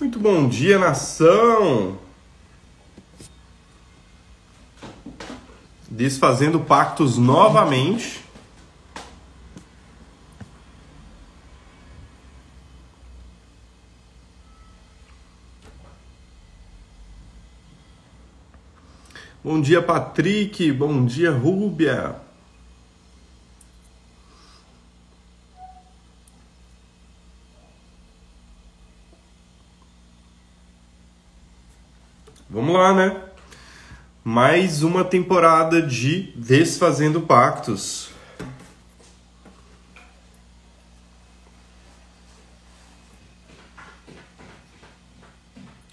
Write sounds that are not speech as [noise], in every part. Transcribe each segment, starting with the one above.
Muito bom dia, nação! Desfazendo pactos novamente. Bom dia, Patrick. Bom dia, Rúbia. Lá, né? Mais uma temporada de Desfazendo Pactos.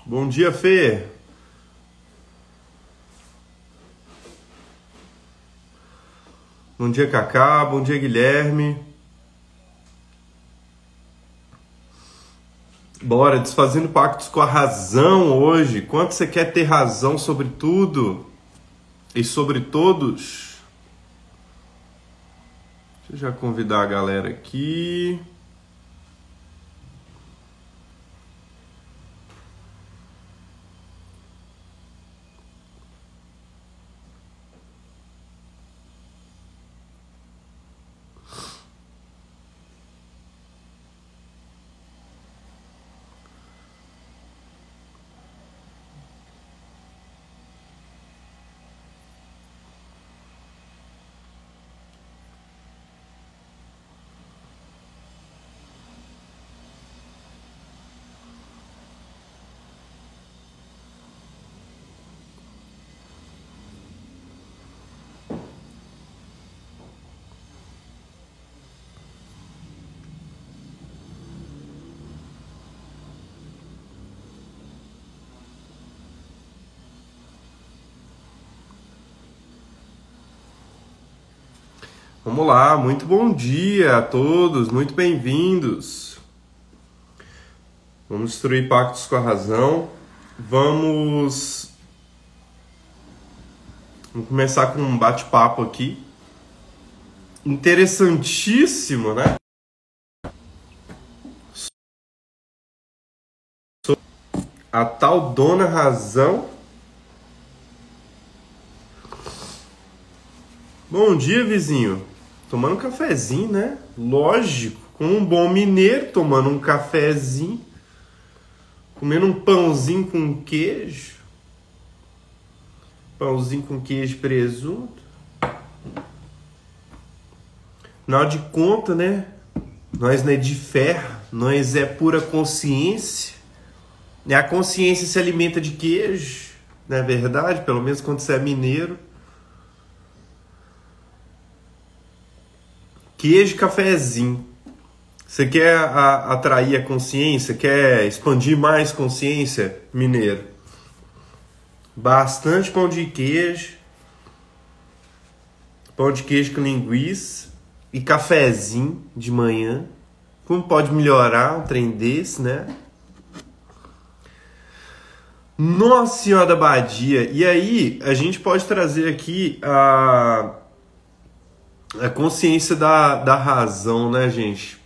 Bom dia, Fê. Bom dia, Cacá. Bom dia, Guilherme. Bora, desfazendo pactos com a razão hoje. Quanto você quer ter razão sobre tudo e sobre todos? Deixa eu já convidar a galera aqui. Vamos lá, muito bom dia a todos, muito bem-vindos. Vamos destruir pactos com a razão. Vamos. Vamos começar com um bate-papo aqui. Interessantíssimo, né? A tal dona razão. Bom dia, vizinho tomando um cafezinho, né? Lógico, com um bom mineiro, tomando um cafezinho, comendo um pãozinho com queijo, pãozinho com queijo e presunto. Afinal de conta, né? Nós não é de ferro, nós é pura consciência. A consciência se alimenta de queijo, não é verdade? Pelo menos quando você é mineiro. Queijo cafezinho. Você quer a, atrair a consciência? Quer expandir mais consciência, mineiro? Bastante pão de queijo, pão de queijo com linguiça e cafezinho de manhã. Como pode melhorar um trem desse, né? Nossa Senhora da Badia! E aí, a gente pode trazer aqui a a consciência da, da razão, né, gente?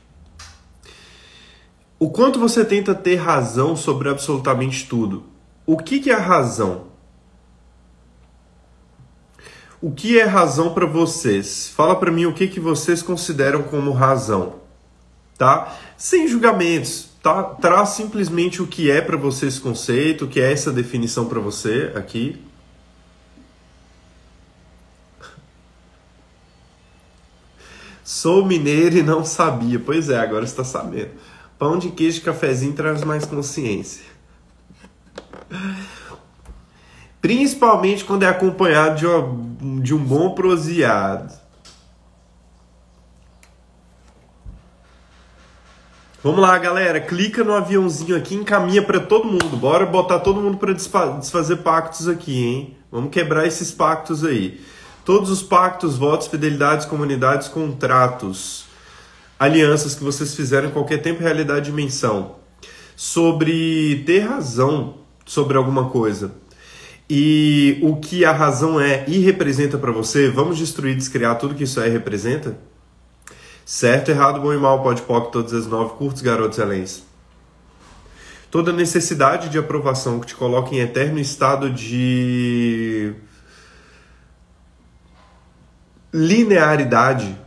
O quanto você tenta ter razão sobre absolutamente tudo. O que, que é razão? O que é razão para vocês? Fala para mim o que, que vocês consideram como razão, tá? Sem julgamentos, tá? Traz simplesmente o que é para você esse conceito, o que é essa definição para você aqui, Sou mineiro e não sabia. Pois é, agora está sabendo. Pão de queijo e cafezinho traz mais consciência. Principalmente quando é acompanhado de, uma, de um bom proseado. Vamos lá, galera. Clica no aviãozinho aqui, encaminha para todo mundo. Bora botar todo mundo para desfazer pactos aqui, hein? Vamos quebrar esses pactos aí. Todos os pactos, votos, fidelidades, comunidades, contratos, alianças que vocês fizeram em qualquer tempo, realidade e dimensão, sobre ter razão sobre alguma coisa e o que a razão é e representa para você, vamos destruir, descriar tudo que isso é e representa? Certo, errado, bom e mal, pode pop, todas as nove, curtos, garotos, excelentes. toda necessidade de aprovação que te coloca em eterno estado de linearidade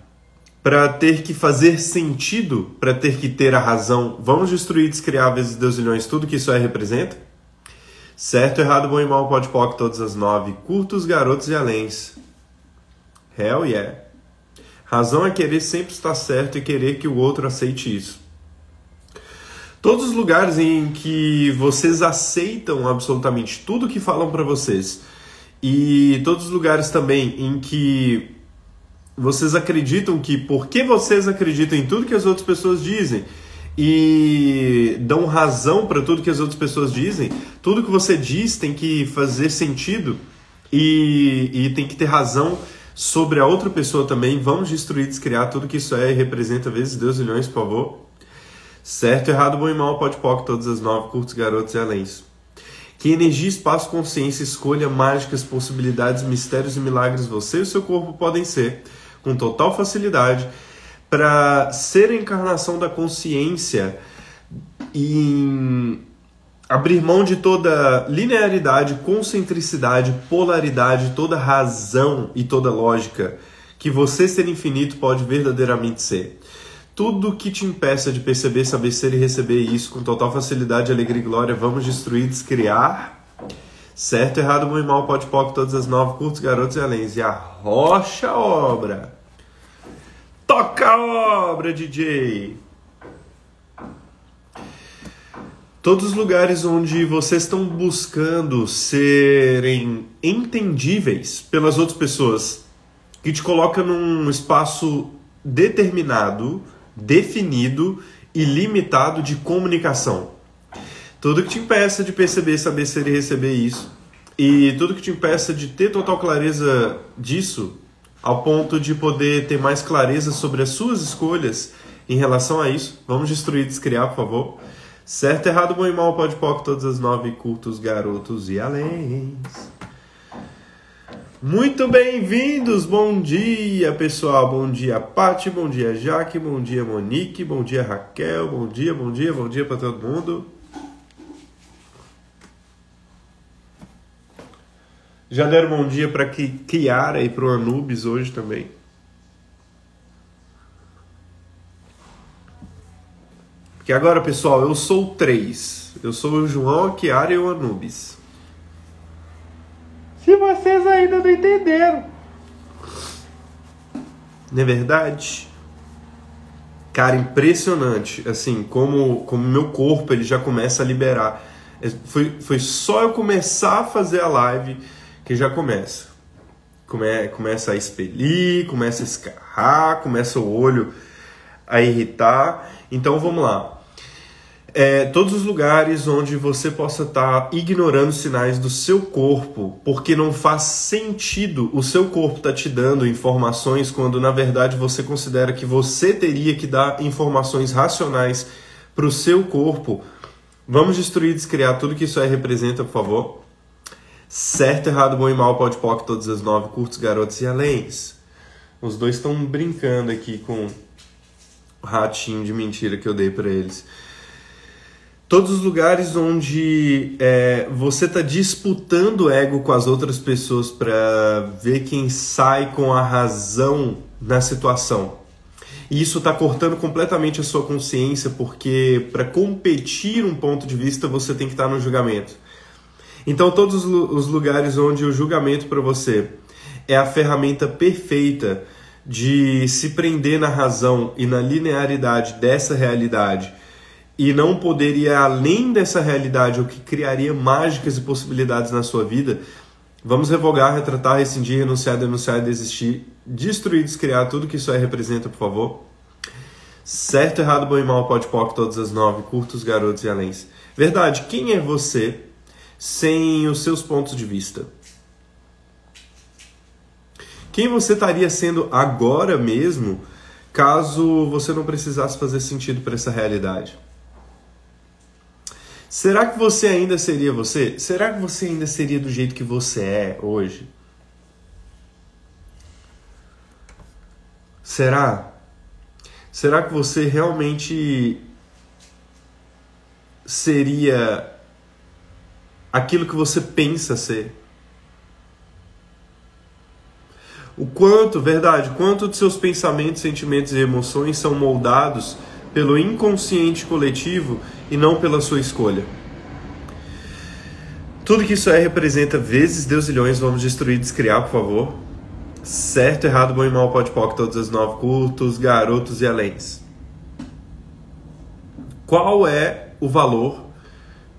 para ter que fazer sentido, para ter que ter a razão. Vamos destruir, descriar vezes deusilhões, tudo que isso aí representa? Certo, errado, bom e mal, pode pode todas as nove, curtos, garotos e aléns. Hell yeah. Razão é querer sempre estar certo e querer que o outro aceite isso. Todos os lugares em que vocês aceitam absolutamente tudo que falam para vocês e todos os lugares também em que vocês acreditam que porque vocês acreditam em tudo que as outras pessoas dizem e dão razão para tudo que as outras pessoas dizem, tudo que você diz tem que fazer sentido e, e tem que ter razão sobre a outra pessoa também. Vamos destruir, descriar tudo que isso é e representa vezes Deus milhões, por favor. Certo, errado, bom e mal, pode pode todas as nove, curtos, garotos e aléns. Que energia, espaço, consciência, escolha, mágicas, possibilidades, mistérios e milagres você e o seu corpo podem ser, com total facilidade, para ser a encarnação da consciência e abrir mão de toda linearidade, concentricidade, polaridade, toda razão e toda lógica que você ser infinito pode verdadeiramente ser. Tudo que te impeça de perceber, saber ser e receber isso com total facilidade, alegria e glória, vamos destruir, descriar. Certo, errado, bom e mal, pode pop, todas as nove, curtos, garotos e aléns. E a rocha obra. Toca a obra, DJ! Todos os lugares onde vocês estão buscando serem entendíveis pelas outras pessoas, que te coloca num espaço determinado, definido e limitado de comunicação. Tudo que te impeça de perceber, saber ser e receber isso, e tudo que te impeça de ter total clareza disso, ao ponto de poder ter mais clareza sobre as suas escolhas em relação a isso, vamos destruir e descriar, por favor. Certo, errado, bom e mal, pode pop, todas as nove, cultos, garotos e aléns. Muito bem-vindos, bom dia pessoal, bom dia Pati, bom dia Jaque, bom dia Monique, bom dia Raquel, bom dia, bom dia, bom dia para todo mundo. Já deram bom dia para Kiara e para o Anubis hoje também. Porque agora, pessoal, eu sou três. Eu sou o João, a Kiara e o Anubis. Se vocês ainda não entenderam. Não é verdade? Cara, impressionante. Assim, como como meu corpo ele já começa a liberar. É, foi, foi só eu começar a fazer a live que já começa. Come, começa a expelir, começa a escarrar, começa o olho a irritar. Então vamos lá. É, todos os lugares onde você possa estar tá ignorando sinais do seu corpo, porque não faz sentido o seu corpo estar tá te dando informações quando na verdade você considera que você teria que dar informações racionais para o seu corpo. Vamos destruir, descriar tudo que isso aí representa, por favor. Certo, errado, bom e mal, pode pode todas as nove, curtos, garotos e aléns. Os dois estão brincando aqui com ratinho de mentira que eu dei para eles. Todos os lugares onde é, você está disputando ego com as outras pessoas para ver quem sai com a razão na situação. E isso está cortando completamente a sua consciência, porque para competir um ponto de vista você tem que estar tá no julgamento. Então, todos os lugares onde o julgamento para você é a ferramenta perfeita de se prender na razão e na linearidade dessa realidade e não poder ir além dessa realidade, o que criaria mágicas e possibilidades na sua vida, vamos revogar, retratar, rescindir, renunciar, denunciar, desistir, destruir, descriar tudo que isso aí representa, por favor. Certo, errado, bom e mal, pode pop, todas as nove, curtos, garotos e aléns. Verdade, quem é você sem os seus pontos de vista? Quem você estaria sendo agora mesmo caso você não precisasse fazer sentido para essa realidade? Será que você ainda seria você? Será que você ainda seria do jeito que você é hoje? Será? Será que você realmente seria aquilo que você pensa ser? O quanto, verdade, quanto dos seus pensamentos, sentimentos e emoções são moldados pelo inconsciente coletivo e não pela sua escolha? Tudo que isso é representa vezes Deus ilhões, vamos destruir, descriar, por favor. Certo, errado, bom e mal, pode pode todos os nove cultos, garotos e aléns. Qual é o valor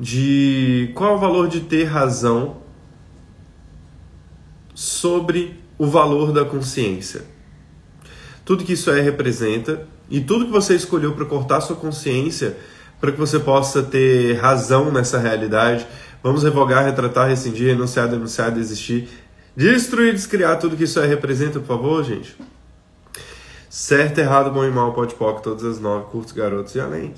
de qual é o valor de ter razão sobre o valor da consciência? Tudo que isso é representa e tudo que você escolheu para cortar sua consciência para que você possa ter razão nessa realidade. Vamos revogar, retratar, rescindir, renunciar, denunciar, desistir, Destruir, descriar tudo que isso aí representa, por favor, gente. Certo, errado, bom e mal, pode todas as nove, curtos, garotos e além.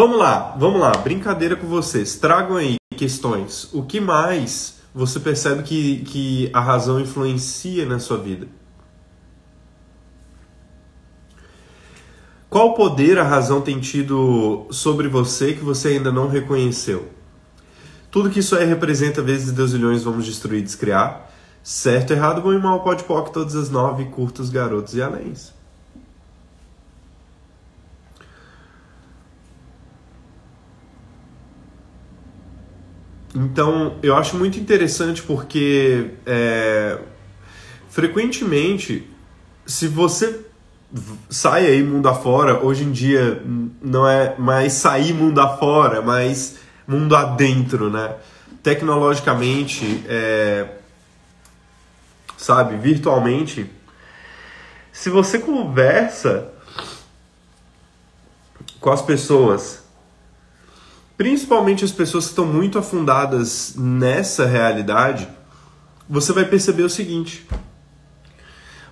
Vamos lá, vamos lá, brincadeira com vocês. Tragam aí questões. O que mais você percebe que, que a razão influencia na sua vida? Qual poder a razão tem tido sobre você que você ainda não reconheceu? Tudo que isso aí representa vezes Deus milhões vamos destruir, descriar. Certo, errado, bom e mal, pode poc, todas as nove, curtos, garotos e anéis. Então, eu acho muito interessante porque é, frequentemente, se você sai aí mundo afora, hoje em dia não é mais sair mundo afora, mas mundo adentro, né? Tecnologicamente, é, sabe, virtualmente, se você conversa com as pessoas, principalmente as pessoas que estão muito afundadas nessa realidade, você vai perceber o seguinte: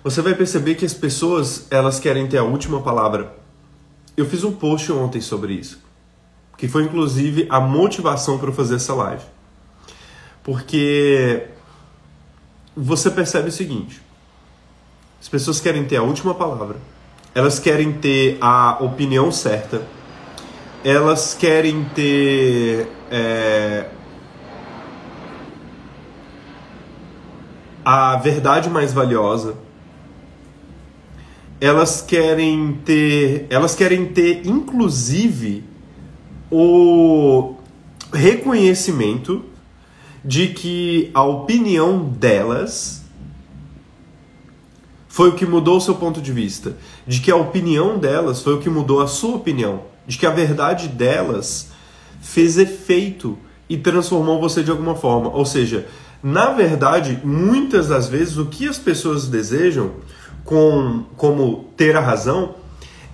você vai perceber que as pessoas elas querem ter a última palavra. Eu fiz um post ontem sobre isso que foi inclusive a motivação para eu fazer essa live. Porque você percebe o seguinte: as pessoas querem ter a última palavra, elas querem ter a opinião certa, elas querem ter é, a verdade mais valiosa. Elas querem ter, elas querem ter inclusive o reconhecimento de que a opinião delas foi o que mudou o seu ponto de vista, de que a opinião delas foi o que mudou a sua opinião, de que a verdade delas fez efeito e transformou você de alguma forma. Ou seja, na verdade, muitas das vezes o que as pessoas desejam com como ter a razão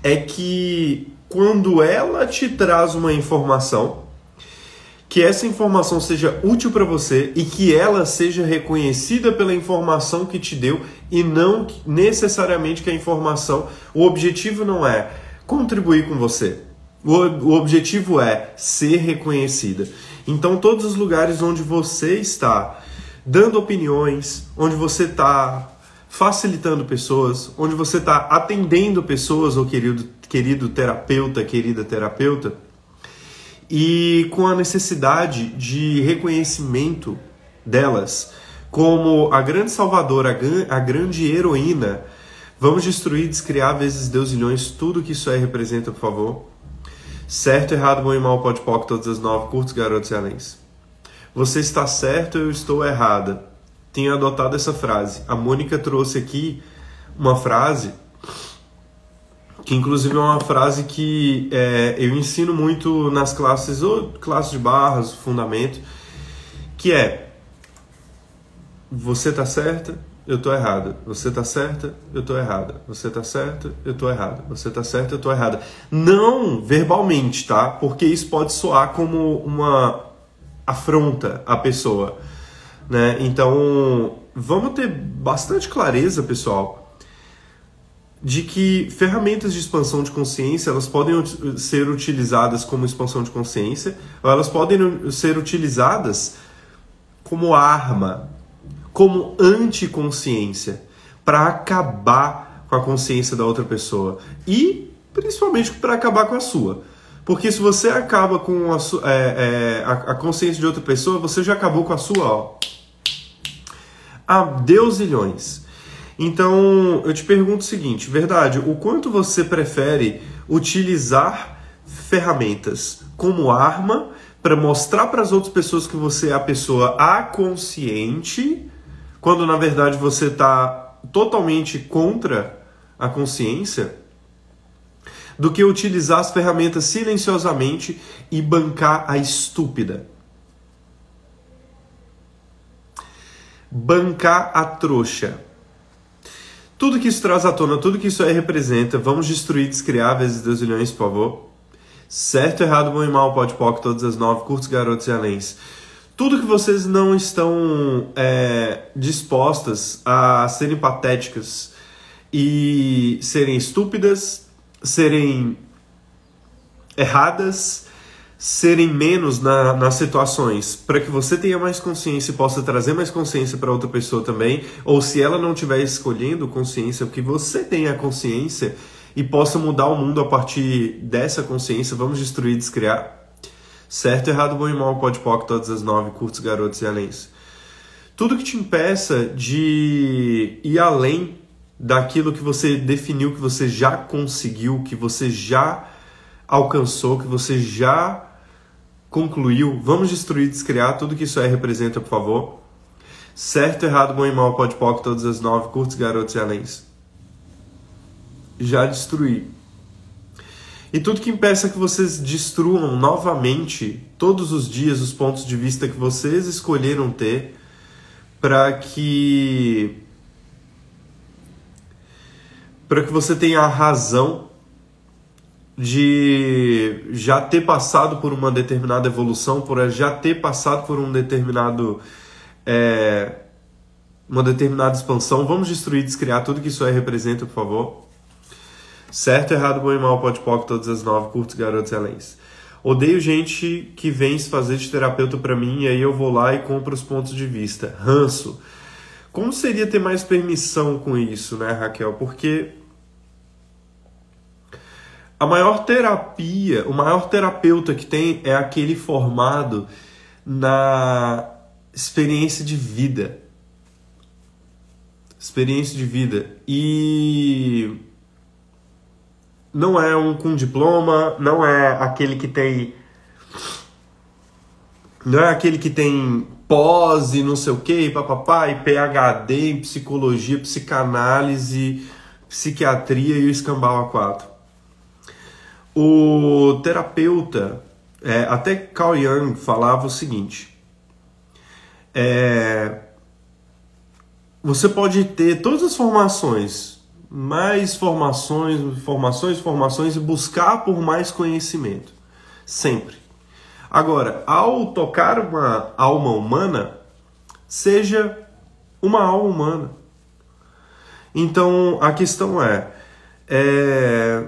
é que quando ela te traz uma informação, que essa informação seja útil para você e que ela seja reconhecida pela informação que te deu e não necessariamente que a informação, o objetivo não é contribuir com você. O, objetivo é ser reconhecida. Então, todos os lugares onde você está dando opiniões, onde você está facilitando pessoas, onde você está atendendo pessoas, ou querido, querido terapeuta, querida terapeuta, e com a necessidade de reconhecimento delas como a grande salvadora, a grande heroína. Vamos destruir, descriar vezes Deus milhões, tudo que isso aí representa, por favor. Certo, errado, bom e mal, pode poc, todas as nove, curtos, garotos e aléns. Você está certo, eu estou errada tenho adotado essa frase. A Mônica trouxe aqui uma frase que inclusive é uma frase que é, eu ensino muito nas classes ou classes de barras, fundamento, que é você tá certa, eu tô errada. Você tá certa, eu tô errada. Você tá certa, eu tô errada. Você tá certa, eu tô errada. Não verbalmente, tá? Porque isso pode soar como uma afronta à pessoa. Né? Então, vamos ter bastante clareza, pessoal, de que ferramentas de expansão de consciência elas podem ser utilizadas como expansão de consciência, ou elas podem ser utilizadas como arma, como anticonsciência, para acabar com a consciência da outra pessoa. E principalmente para acabar com a sua. Porque se você acaba com a, é, é, a, a, consciência de outra pessoa, você já acabou com a sua, ó. A Deus ilhões. Então, eu te pergunto o seguinte, verdade, o quanto você prefere utilizar ferramentas como arma para mostrar para as outras pessoas que você é a pessoa aconsciente, quando na verdade você está totalmente contra a consciência? do que utilizar as ferramentas silenciosamente e bancar a estúpida. Bancar a trouxa. Tudo que isso traz à tona, tudo que isso aí representa, vamos destruir, descriar vezes Deus milhões, por favor. Certo, errado, bom e mal, pode pode todas as nove, curtos, garotos e aléns. Tudo que vocês não estão é, dispostas a serem patéticas e serem estúpidas, serem erradas, serem menos na, nas situações, para que você tenha mais consciência e possa trazer mais consciência para outra pessoa também, ou se ela não estiver escolhendo consciência, que você tenha consciência e possa mudar o mundo a partir dessa consciência, vamos destruir, descriar. Certo, errado, bom e mal, pode poc, todas as nove, curtos, garotos e aléns. Tudo que te impeça de ir além daquilo que você definiu, que você já conseguiu, que você já alcançou, que você já concluiu. Vamos destruir, descriar tudo que isso aí representa, por favor. Certo, errado, bom e mal, pode pode todas as nove, curtos, garotos e aléns. Já destruí. E tudo que impeça que vocês destruam novamente, todos os dias, os pontos de vista que vocês escolheram ter, para que para que você tenha a razão de já ter passado por uma determinada evolução, por já ter passado por um determinado é, uma determinada expansão. Vamos destruir, descriar tudo que isso aí representa, por favor. Certo, errado, bom e mal, pode pode todas as nove, curtos, garotos e. Odeio gente que vem se fazer de terapeuta para mim e aí eu vou lá e compro os pontos de vista. Ranço. Como seria ter mais permissão com isso, né, Raquel? Porque a maior terapia, o maior terapeuta que tem é aquele formado na experiência de vida. Experiência de vida. E não é um com diploma, não é aquele que tem não é aquele que tem pós e não sei o que, papapá, e PhD em psicologia, psicanálise, psiquiatria e o escambau A4. O terapeuta, é, até Carl Jung falava o seguinte: é, você pode ter todas as formações, mais formações, formações, formações e buscar por mais conhecimento, sempre. Agora, ao tocar uma alma humana, seja uma alma humana. Então, a questão é, é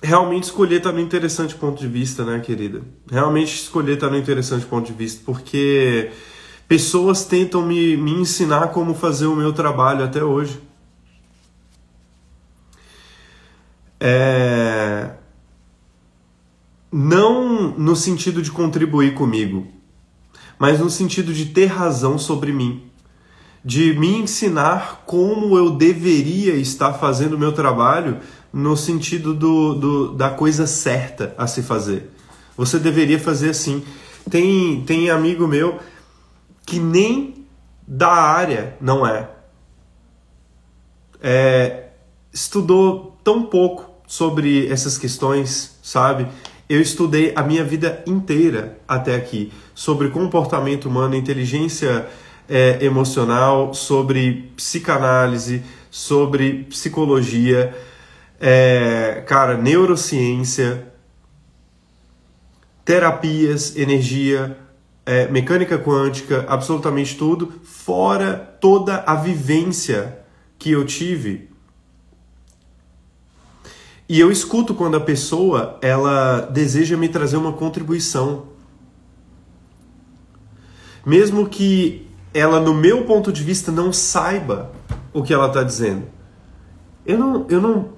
realmente escolher está no interessante ponto de vista, né, querida? Realmente escolher está no interessante ponto de vista, porque pessoas tentam me, me ensinar como fazer o meu trabalho até hoje. É... Não no sentido de contribuir comigo, mas no sentido de ter razão sobre mim. De me ensinar como eu deveria estar fazendo o meu trabalho no sentido do, do, da coisa certa a se fazer. Você deveria fazer assim. Tem, tem amigo meu que nem da área não é. é. Estudou tão pouco sobre essas questões, sabe? Eu estudei a minha vida inteira até aqui sobre comportamento humano, inteligência é, emocional, sobre psicanálise, sobre psicologia é, cara, neurociência, terapias, energia, é, mecânica quântica, absolutamente tudo, fora toda a vivência que eu tive. E eu escuto quando a pessoa ela deseja me trazer uma contribuição. Mesmo que ela, no meu ponto de vista, não saiba o que ela está dizendo. Eu não, eu não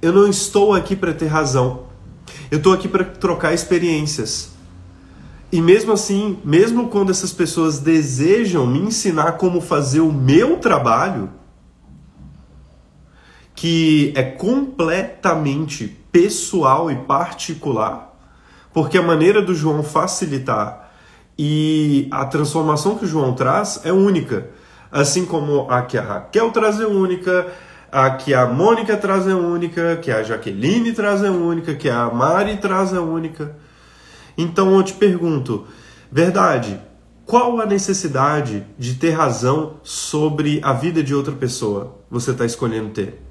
eu não estou aqui para ter razão. Eu estou aqui para trocar experiências. E mesmo assim, mesmo quando essas pessoas desejam me ensinar como fazer o meu trabalho, que é completamente pessoal e particular, porque a maneira do João facilitar e a transformação que o João traz é única. Assim como a que a Raquel traz é única, a que a Mônica traz é única, que a Jaqueline traz é única, que a Mari traz é única. Então eu te pergunto, verdade, qual a necessidade de ter razão sobre a vida de outra pessoa você está escolhendo ter?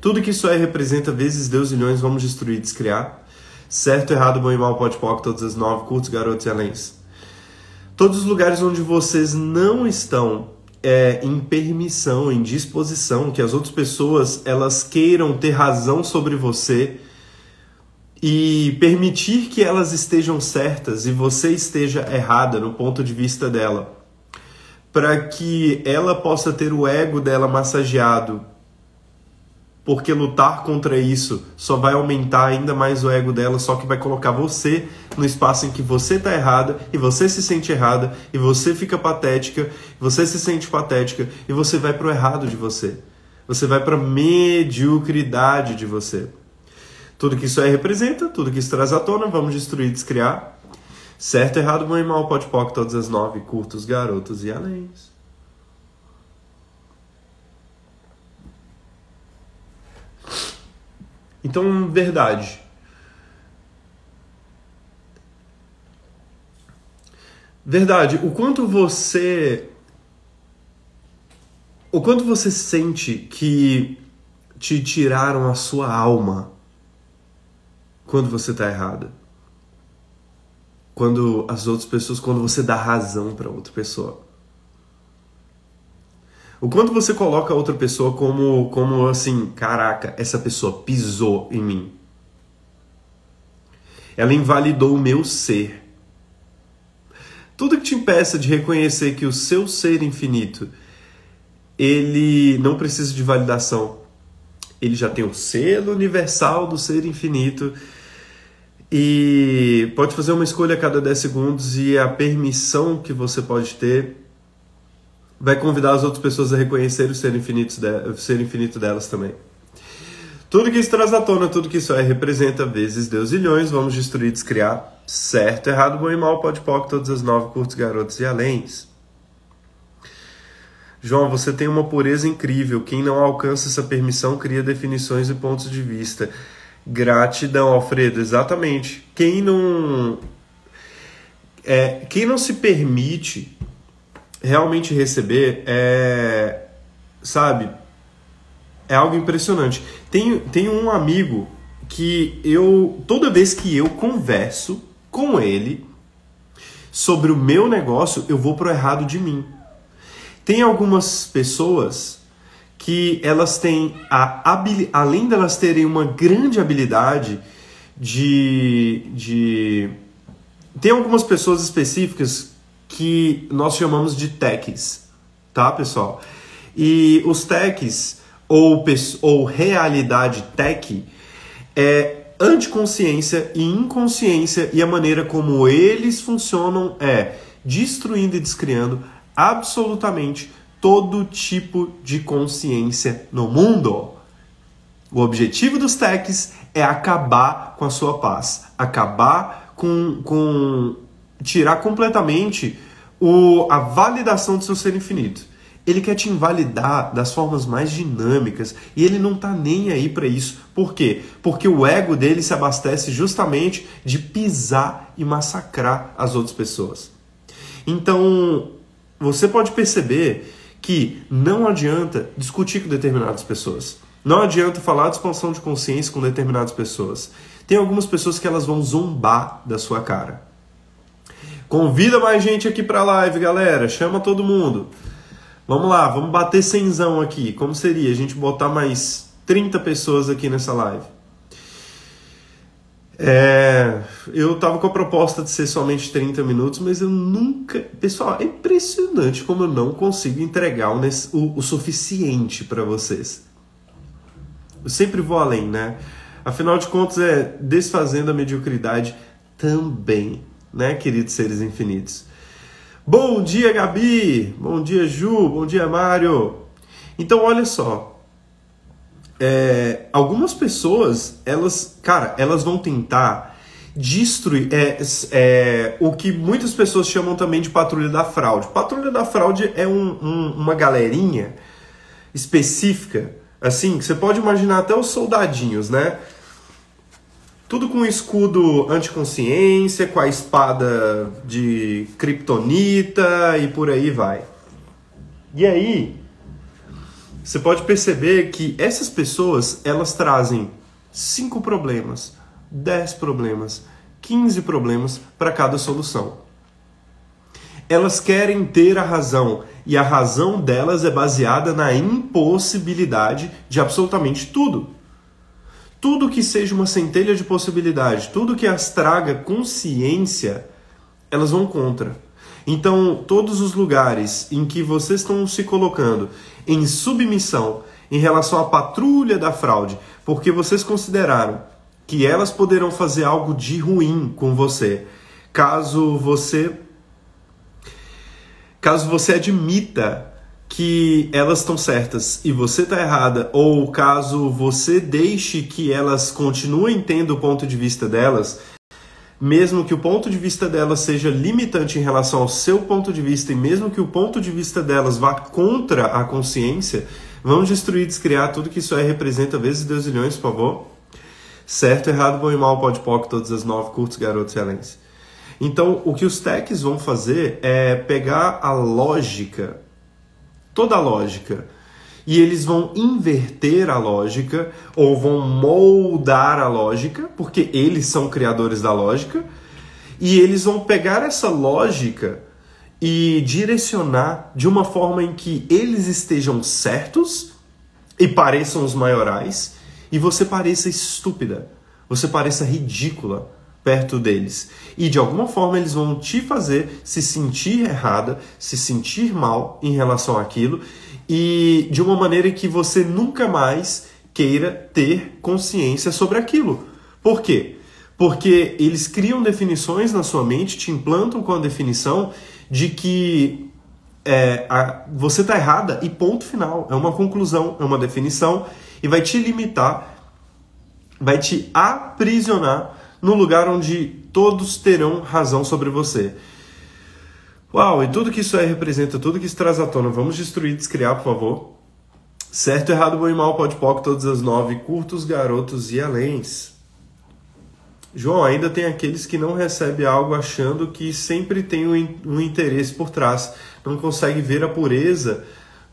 Tudo que isso é representa vezes Deus milhões, vamos destruir, descriar. Certo, errado, bom e mal, pode pode, todas as nove, curtos, garotos e aléns. Todos os lugares onde vocês não estão é, em permissão, em disposição, que as outras pessoas elas queiram ter razão sobre você e permitir que elas estejam certas e você esteja errada no ponto de vista dela, para que ela possa ter o ego dela massageado porque lutar contra isso só vai aumentar ainda mais o ego dela, só que vai colocar você no espaço em que você tá errada e você se sente errada e você fica patética, você se sente patética e você vai pro errado de você. Você vai para mediocridade de você. Tudo que isso aí representa, tudo que isso traz à tona, vamos destruir, descriar. Certo, errado, bom e mal, pode todas as nove, curtos, garotos e aléns. Então, verdade. Verdade, o quanto você o quanto você sente que te tiraram a sua alma quando você está errada? Quando as outras pessoas, quando você dá razão para outra pessoa. O quanto você coloca outra pessoa como, como assim, caraca, essa pessoa pisou em mim. Ela invalidou o meu ser. Tudo que te impeça de reconhecer que o seu ser infinito, ele não precisa de validação. Ele já tem o selo universal do ser infinito e pode fazer uma escolha a cada 10 segundos e a permissão que você pode ter vai convidar as outras pessoas a reconhecer o ser, infinito de, o ser infinito delas também. Tudo que isso traz à tona, tudo que isso é, representa vezes Deus ilhões, vamos destruir, descriar, certo, errado, bom e mal, pode pode, todas as nove, curtos, garotos e aléns. João, você tem uma pureza incrível. Quem não alcança essa permissão cria definições e pontos de vista. Gratidão, Alfredo, exatamente. Quem não é, quem não se permite realmente receber é, sabe, é algo impressionante. Tem, tem um amigo que eu, toda vez que eu converso com ele sobre o meu negócio, eu vou pro errado de mim. Tem algumas pessoas que elas têm a além delas terem uma grande habilidade de, de tem algumas pessoas específicas que nós chamamos de techs, tá, pessoal? E os techs, ou, ou realidade tech, é anticonsciência e inconsciência, e a maneira como eles funcionam é destruindo e descriando absolutamente todo tipo de consciência no mundo. O objetivo dos techs é acabar com a sua paz, acabar com, com tirar completamente o, a validação do seu ser infinito. Ele quer te invalidar das formas mais dinâmicas e ele não tá nem aí para isso. Por quê? Porque o ego dele se abastece justamente de pisar e massacrar as outras pessoas. Então, você pode perceber que não adianta discutir com determinadas pessoas. Não adianta falar de expansão de consciência com determinadas pessoas. Tem algumas pessoas que elas vão zombar da sua cara. Convida mais gente aqui para live, galera. Chama todo mundo. Vamos lá, vamos bater cenzão aqui. Como seria a gente botar mais 30 pessoas aqui nessa live? É, eu tava com a proposta de ser somente 30 minutos, mas eu nunca. Pessoal, é impressionante como eu não consigo entregar o, o, o suficiente para vocês. Eu sempre vou além, né? Afinal de contas, é desfazendo a mediocridade também, né, queridos seres infinitos? Bom dia, Gabi! Bom dia, Ju! Bom dia, Mário! Então, olha só. É, algumas pessoas, elas, cara, elas vão tentar destruir é, é, o que muitas pessoas chamam também de patrulha da fraude. Patrulha da fraude é um, um, uma galerinha específica, assim, que você pode imaginar até os soldadinhos, né? Tudo com escudo anticonsciência, com a espada de kryptonita e por aí vai. E aí, você pode perceber que essas pessoas, elas trazem cinco problemas, 10 problemas, 15 problemas para cada solução. Elas querem ter a razão e a razão delas é baseada na impossibilidade de absolutamente tudo. Tudo que seja uma centelha de possibilidade, tudo que as traga consciência, elas vão contra. Então, todos os lugares em que vocês estão se colocando em submissão em relação à patrulha da fraude, porque vocês consideraram que elas poderão fazer algo de ruim com você, caso você caso você admita que elas estão certas e você está errada, ou caso você deixe que elas continuem tendo o ponto de vista delas, mesmo que o ponto de vista delas seja limitante em relação ao seu ponto de vista e mesmo que o ponto de vista delas vá contra a consciência, vamos destruir, descriar tudo que isso aí representa, vezes Deus milhões, por favor. Certo, errado, bom e mal, pode poc, todas as nove, curtos, garotos, excelentes. Então, o que os techs vão fazer é pegar a lógica toda a lógica. E eles vão inverter a lógica ou vão moldar a lógica, porque eles são criadores da lógica, e eles vão pegar essa lógica e direcionar de uma forma em que eles estejam certos e pareçam os maiorais, e você pareça estúpida, você pareça ridícula, perto deles. E de alguma forma eles vão te fazer se sentir errada, se sentir mal em relação àquilo e de uma maneira que você nunca mais queira ter consciência sobre aquilo. Por quê? Porque eles criam definições na sua mente, te implantam com a definição de que é, a, você está errada e ponto final. É uma conclusão, é uma definição e vai te limitar, vai te aprisionar no lugar onde todos terão razão sobre você. Uau, e tudo que isso aí representa, tudo que isso traz à tona, vamos destruir, descriar, por favor. Certo, errado, bom e mal, pode poc, todas as nove, curtos, garotos e aléns. João, ainda tem aqueles que não recebem algo achando que sempre tem um interesse por trás, não consegue ver a pureza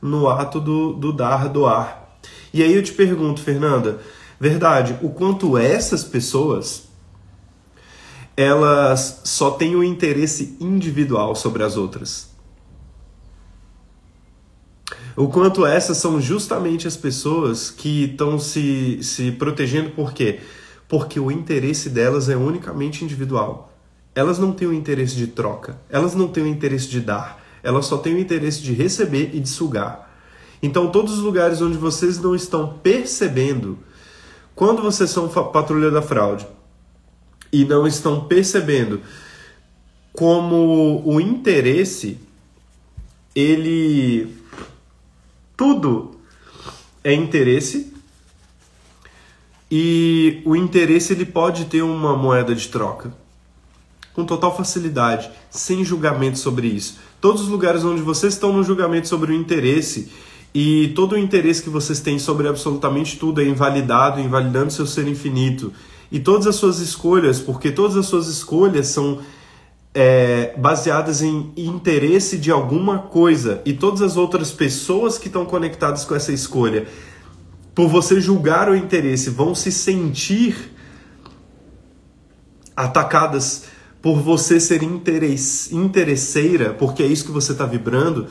no ato do, do dar, doar. E aí eu te pergunto, Fernanda, verdade, o quanto essas pessoas elas só têm o um interesse individual sobre as outras. O quanto essas são justamente as pessoas que estão se, se protegendo, por quê? Porque o interesse delas é unicamente individual. Elas não têm o interesse de troca, elas não têm o interesse de dar, elas só têm o interesse de receber e de sugar. Então, todos os lugares onde vocês não estão percebendo, quando vocês são patrulha da fraude, e não estão percebendo como o interesse ele tudo é interesse e o interesse ele pode ter uma moeda de troca com total facilidade, sem julgamento sobre isso. Todos os lugares onde vocês estão no julgamento sobre o interesse e todo o interesse que vocês têm sobre absolutamente tudo é invalidado, invalidando seu ser infinito e todas as suas escolhas, porque todas as suas escolhas são é, baseadas em interesse de alguma coisa e todas as outras pessoas que estão conectadas com essa escolha, por você julgar o interesse, vão se sentir atacadas por você ser interesseira, porque é isso que você está vibrando.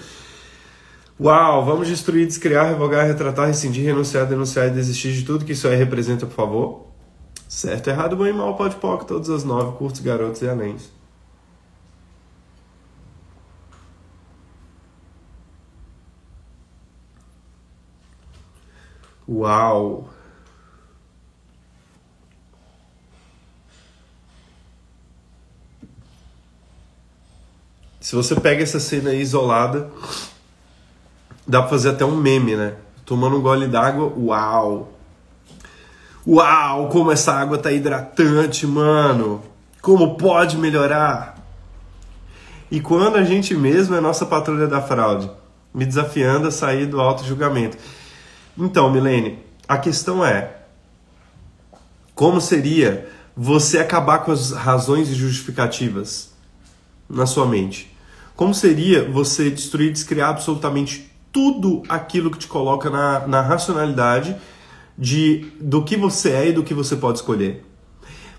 Uau, vamos destruir, descriar, revogar, retratar, rescindir, renunciar, denunciar e desistir de tudo que isso aí representa, por favor. Certo, errado, bom e mal, pode pouco, todas as nove, curtos, garotos e além. Uau! Se você pega essa cena aí isolada, dá pra fazer até um meme, né? Tomando um gole d'água, uau! Uau, como essa água tá hidratante, mano! Como pode melhorar? E quando a gente mesmo é nossa patrulha da fraude, me desafiando a sair do auto-julgamento. Então, Milene, a questão é: como seria você acabar com as razões e justificativas na sua mente? Como seria você destruir, descriar absolutamente tudo aquilo que te coloca na, na racionalidade de do que você é e do que você pode escolher?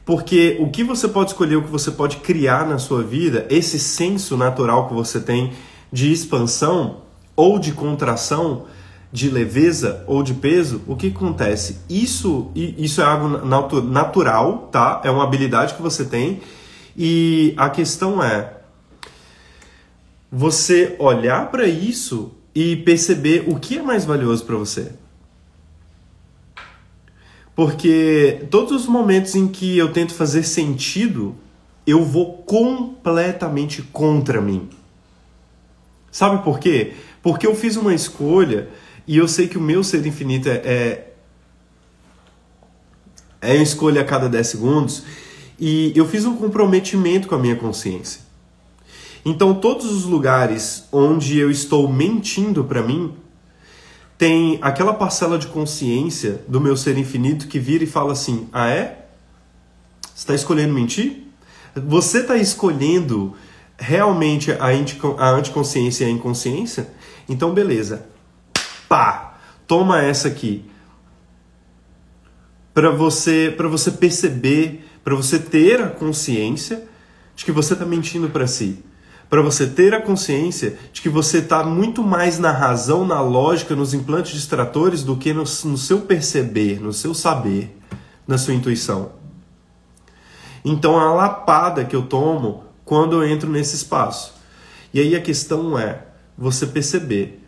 Porque o que você pode escolher, o que você pode criar na sua vida, esse senso natural que você tem de expansão ou de contração, de leveza ou de peso, o que acontece? Isso, isso é algo natural, tá? É uma habilidade que você tem. E a questão é você olhar para isso e perceber o que é mais valioso para você. Porque todos os momentos em que eu tento fazer sentido, eu vou completamente contra mim. Sabe por quê? Porque eu fiz uma escolha e eu sei que o meu ser infinito é, é, é uma escolha a cada 10 segundos e eu fiz um comprometimento com a minha consciência. Então, todos os lugares onde eu estou mentindo para mim, tem aquela parcela de consciência do meu ser infinito que vira e fala assim: Ah, é? Você está escolhendo mentir? Você está escolhendo realmente a, a anticonsciência e a inconsciência? Então, beleza. Pá! Toma essa aqui. Para você, você perceber, para você ter a consciência de que você está mentindo para si para você ter a consciência de que você está muito mais na razão, na lógica, nos implantes distratores do que no, no seu perceber, no seu saber, na sua intuição. Então a lapada que eu tomo quando eu entro nesse espaço. E aí a questão é você perceber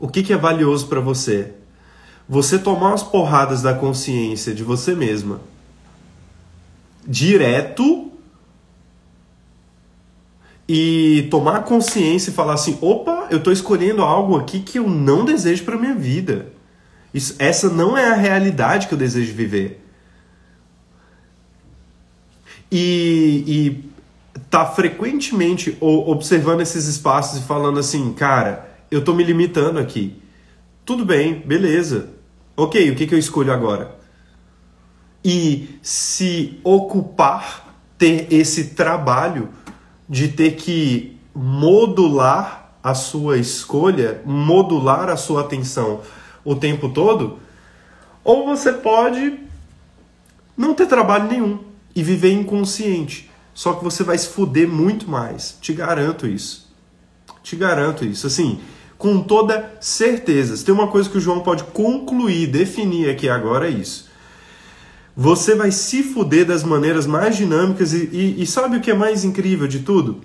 o que, que é valioso para você. Você tomar as porradas da consciência de você mesma direto e tomar consciência e falar assim: opa, eu estou escolhendo algo aqui que eu não desejo para minha vida. Isso, essa não é a realidade que eu desejo viver. E, e tá frequentemente observando esses espaços e falando assim, cara, eu estou me limitando aqui. Tudo bem, beleza. Ok, o que, que eu escolho agora? E se ocupar, ter esse trabalho de ter que modular a sua escolha, modular a sua atenção o tempo todo, ou você pode não ter trabalho nenhum e viver inconsciente. Só que você vai se fuder muito mais. Te garanto isso. Te garanto isso. Assim, com toda certeza. Se tem uma coisa que o João pode concluir, definir aqui agora, é isso. Você vai se fuder das maneiras mais dinâmicas e, e, e sabe o que é mais incrível de tudo?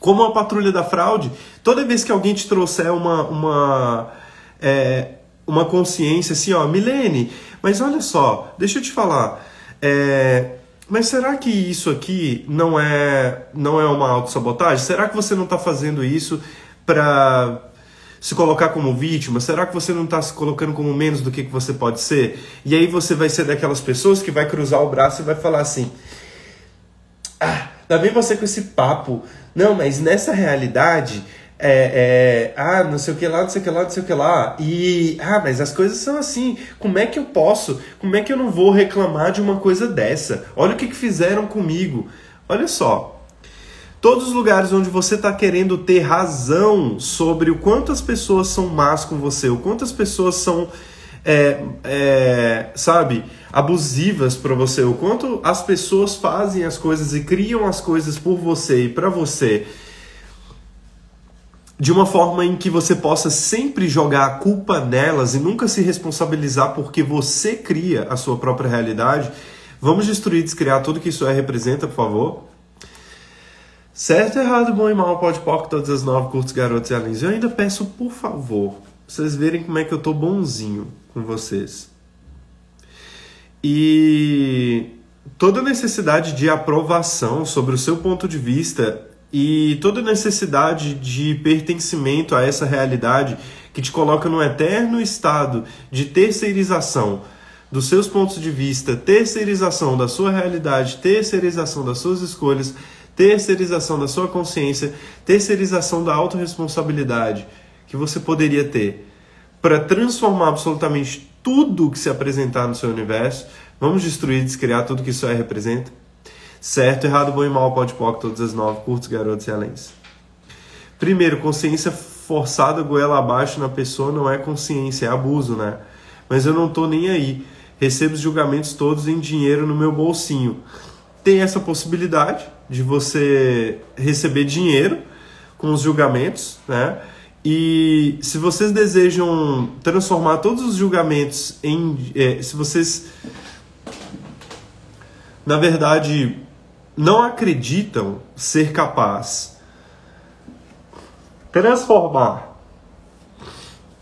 Como a patrulha da fraude, toda vez que alguém te trouxer uma, uma, é, uma consciência assim, ó, Milene, mas olha só, deixa eu te falar, é, mas será que isso aqui não é não é uma autossabotagem? Será que você não está fazendo isso para se colocar como vítima? Será que você não está se colocando como menos do que, que você pode ser? E aí você vai ser daquelas pessoas que vai cruzar o braço e vai falar assim: Ah, lá vem você com esse papo. Não, mas nessa realidade. É, é, ah, não sei o que lá, não sei o que lá, não sei o que lá. E, ah, mas as coisas são assim. Como é que eu posso? Como é que eu não vou reclamar de uma coisa dessa? Olha o que, que fizeram comigo. Olha só, Todos os lugares onde você está querendo ter razão sobre o quanto as pessoas são más com você, o quanto as pessoas são, é, é, sabe, abusivas para você, o quanto as pessoas fazem as coisas e criam as coisas por você e para você, de uma forma em que você possa sempre jogar a culpa nelas e nunca se responsabilizar porque você cria a sua própria realidade. Vamos destruir, descriar tudo que isso é representa, por favor. Certo, errado, bom e mal, pode pop, todas as nove, curtos, garotos e alins. Eu ainda peço, por favor, vocês verem como é que eu tô bonzinho com vocês. E toda necessidade de aprovação sobre o seu ponto de vista e toda necessidade de pertencimento a essa realidade que te coloca num eterno estado de terceirização dos seus pontos de vista, terceirização da sua realidade, terceirização das suas escolhas, terceirização da sua consciência, terceirização da autorresponsabilidade que você poderia ter para transformar absolutamente tudo que se apresentar no seu universo. Vamos destruir, descriar tudo que isso é representa. Certo, errado, bom e mal, pode pode, todas as nove, curtos, garotos e alens. Primeiro, consciência forçada goela abaixo na pessoa não é consciência, é abuso, né? Mas eu não tô nem aí. Recebo os julgamentos todos em dinheiro no meu bolsinho. Tem essa possibilidade de você receber dinheiro com os julgamentos, né? E se vocês desejam transformar todos os julgamentos em. É, se vocês, na verdade, não acreditam ser capaz transformar.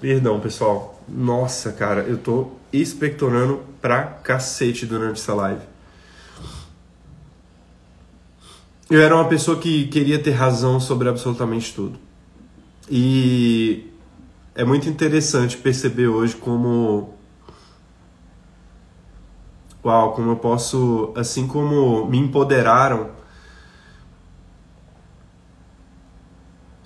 Perdão, pessoal. Nossa, cara, eu tô expectorando pra cacete durante essa live. Eu era uma pessoa que queria ter razão sobre absolutamente tudo. E é muito interessante perceber hoje como uau, como eu posso, assim como me empoderaram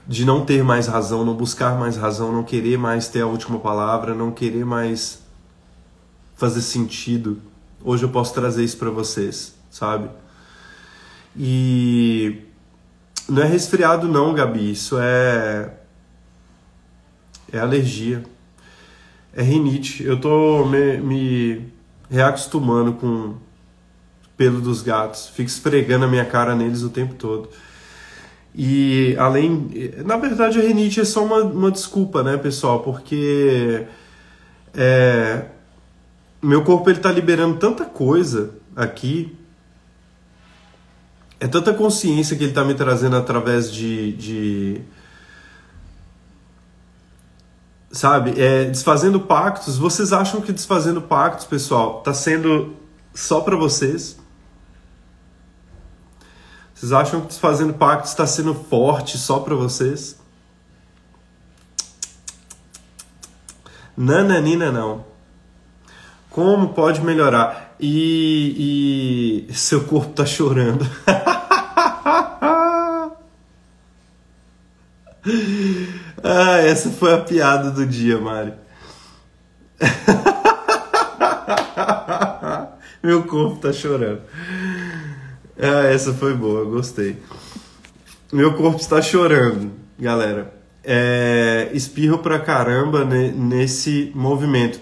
de não ter mais razão, não buscar mais razão, não querer mais ter a última palavra, não querer mais fazer sentido. Hoje eu posso trazer isso para vocês, sabe? E não é resfriado não, Gabi, isso é é alergia, é rinite. Eu tô me, me reacostumando com pelo dos gatos, fico esfregando a minha cara neles o tempo todo. E além, na verdade a rinite é só uma, uma desculpa, né, pessoal? Porque é, meu corpo ele tá liberando tanta coisa aqui, é tanta consciência que ele tá me trazendo através de, de sabe, é, desfazendo pactos. Vocês acham que desfazendo pactos, pessoal, está sendo só para vocês? Vocês acham que desfazendo pactos está sendo forte só para vocês? Nananina não. Como pode melhorar? E, e seu corpo tá chorando. [laughs] [laughs] Ah, essa foi a piada do dia, Mário. [laughs] Meu corpo tá chorando. Ah, essa foi boa, gostei. Meu corpo está chorando, galera. É, espirro pra caramba nesse movimento.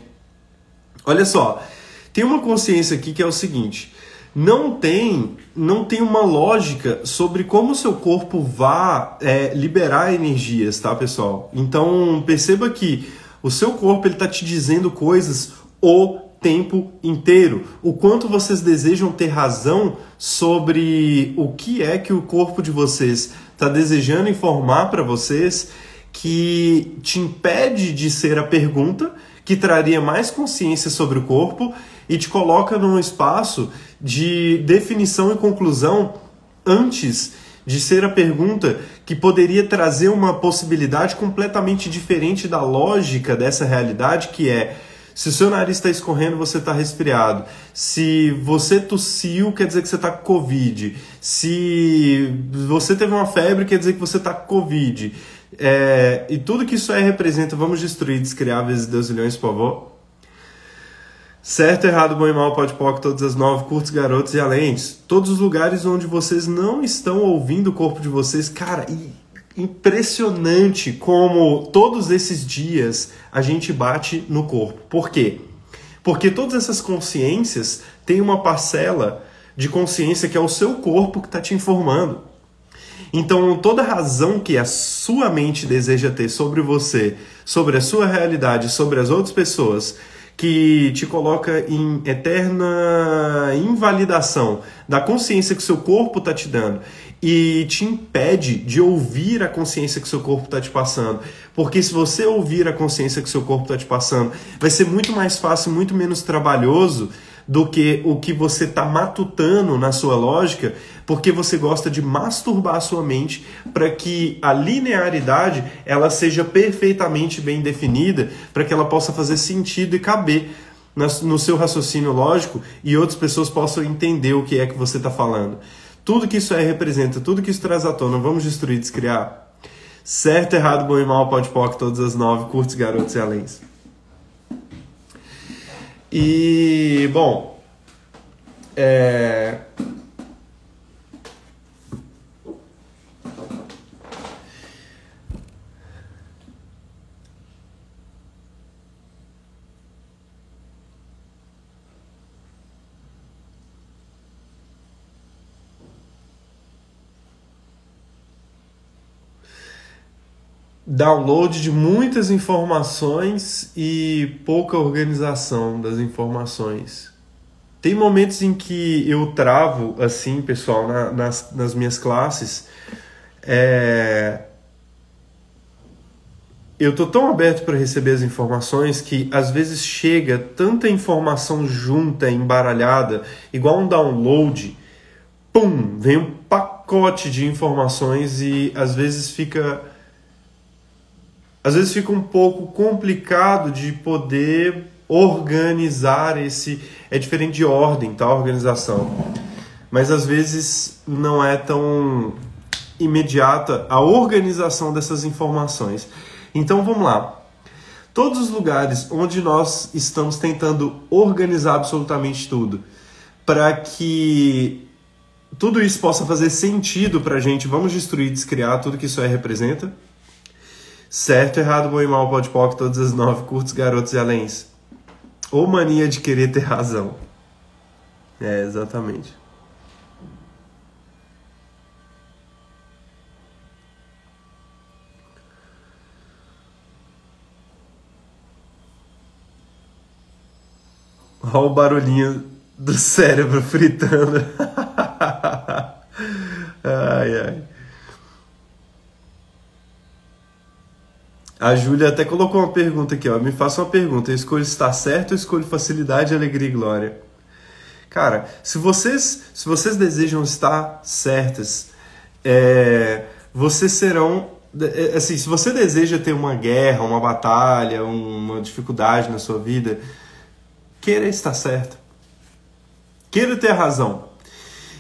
Olha só, tem uma consciência aqui que é o seguinte: não tem não tem uma lógica sobre como o seu corpo vá é, liberar energias, tá, pessoal? Então perceba que o seu corpo ele está te dizendo coisas o tempo inteiro. O quanto vocês desejam ter razão sobre o que é que o corpo de vocês está desejando informar para vocês que te impede de ser a pergunta que traria mais consciência sobre o corpo e te coloca num espaço de definição e conclusão antes de ser a pergunta que poderia trazer uma possibilidade completamente diferente da lógica dessa realidade, que é se o seu nariz está escorrendo, você está resfriado. Se você tossiu, quer dizer que você está com Covid. Se você teve uma febre, quer dizer que você está com Covid. É, e tudo que isso aí representa, vamos destruir, descriar vezes Deus milhões, por favor. Certo, errado, bom e mal, pode pode, todas as nove, curtos, garotos e alentes. Todos os lugares onde vocês não estão ouvindo o corpo de vocês, cara, impressionante como todos esses dias a gente bate no corpo. Por quê? Porque todas essas consciências têm uma parcela de consciência que é o seu corpo que está te informando. Então, toda razão que a sua mente deseja ter sobre você, sobre a sua realidade, sobre as outras pessoas, que te coloca em eterna invalidação da consciência que seu corpo está te dando e te impede de ouvir a consciência que seu corpo está te passando. Porque se você ouvir a consciência que seu corpo está te passando, vai ser muito mais fácil, muito menos trabalhoso do que o que você está matutando na sua lógica, porque você gosta de masturbar a sua mente para que a linearidade ela seja perfeitamente bem definida, para que ela possa fazer sentido e caber no seu raciocínio lógico e outras pessoas possam entender o que é que você está falando. Tudo que isso é representa, tudo que isso traz à tona, vamos destruir, descriar. Certo, errado, bom e mal, pode poc, todas as nove, curtos, garotos e aléns. E, bom, é... download de muitas informações e pouca organização das informações. Tem momentos em que eu travo, assim, pessoal, na, nas, nas minhas classes. É... Eu tô tão aberto para receber as informações que às vezes chega tanta informação junta, embaralhada, igual um download. Pum! Vem um pacote de informações e às vezes fica às vezes fica um pouco complicado de poder organizar esse. É diferente de ordem, tá? Organização. Mas às vezes não é tão imediata a organização dessas informações. Então vamos lá. Todos os lugares onde nós estamos tentando organizar absolutamente tudo, para que tudo isso possa fazer sentido para a gente, vamos destruir, descriar tudo que isso é representa. Certo, errado, bom e mal, pode poc, todas as nove, curtos, garotos e aléns. Ou mania de querer ter razão. É, exatamente. Olha o barulhinho do cérebro fritando. [laughs] ai, ai. A Júlia até colocou uma pergunta aqui, ó. Me faça uma pergunta. Eu escolho estar certo ou escolho facilidade, alegria e glória? Cara, se vocês, se vocês desejam estar certas, é, vocês serão. É, assim, se você deseja ter uma guerra, uma batalha, uma dificuldade na sua vida, queira estar certo. Queira ter razão.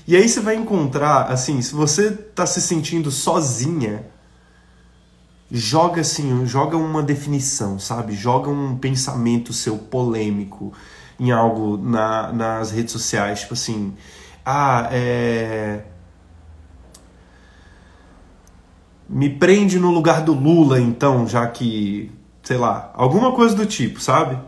E aí você vai encontrar, assim, se você está se sentindo sozinha, joga assim, joga uma definição, sabe? Joga um pensamento seu polêmico em algo na, nas redes sociais, tipo assim, ah, é me prende no lugar do Lula, então, já que, sei lá, alguma coisa do tipo, sabe?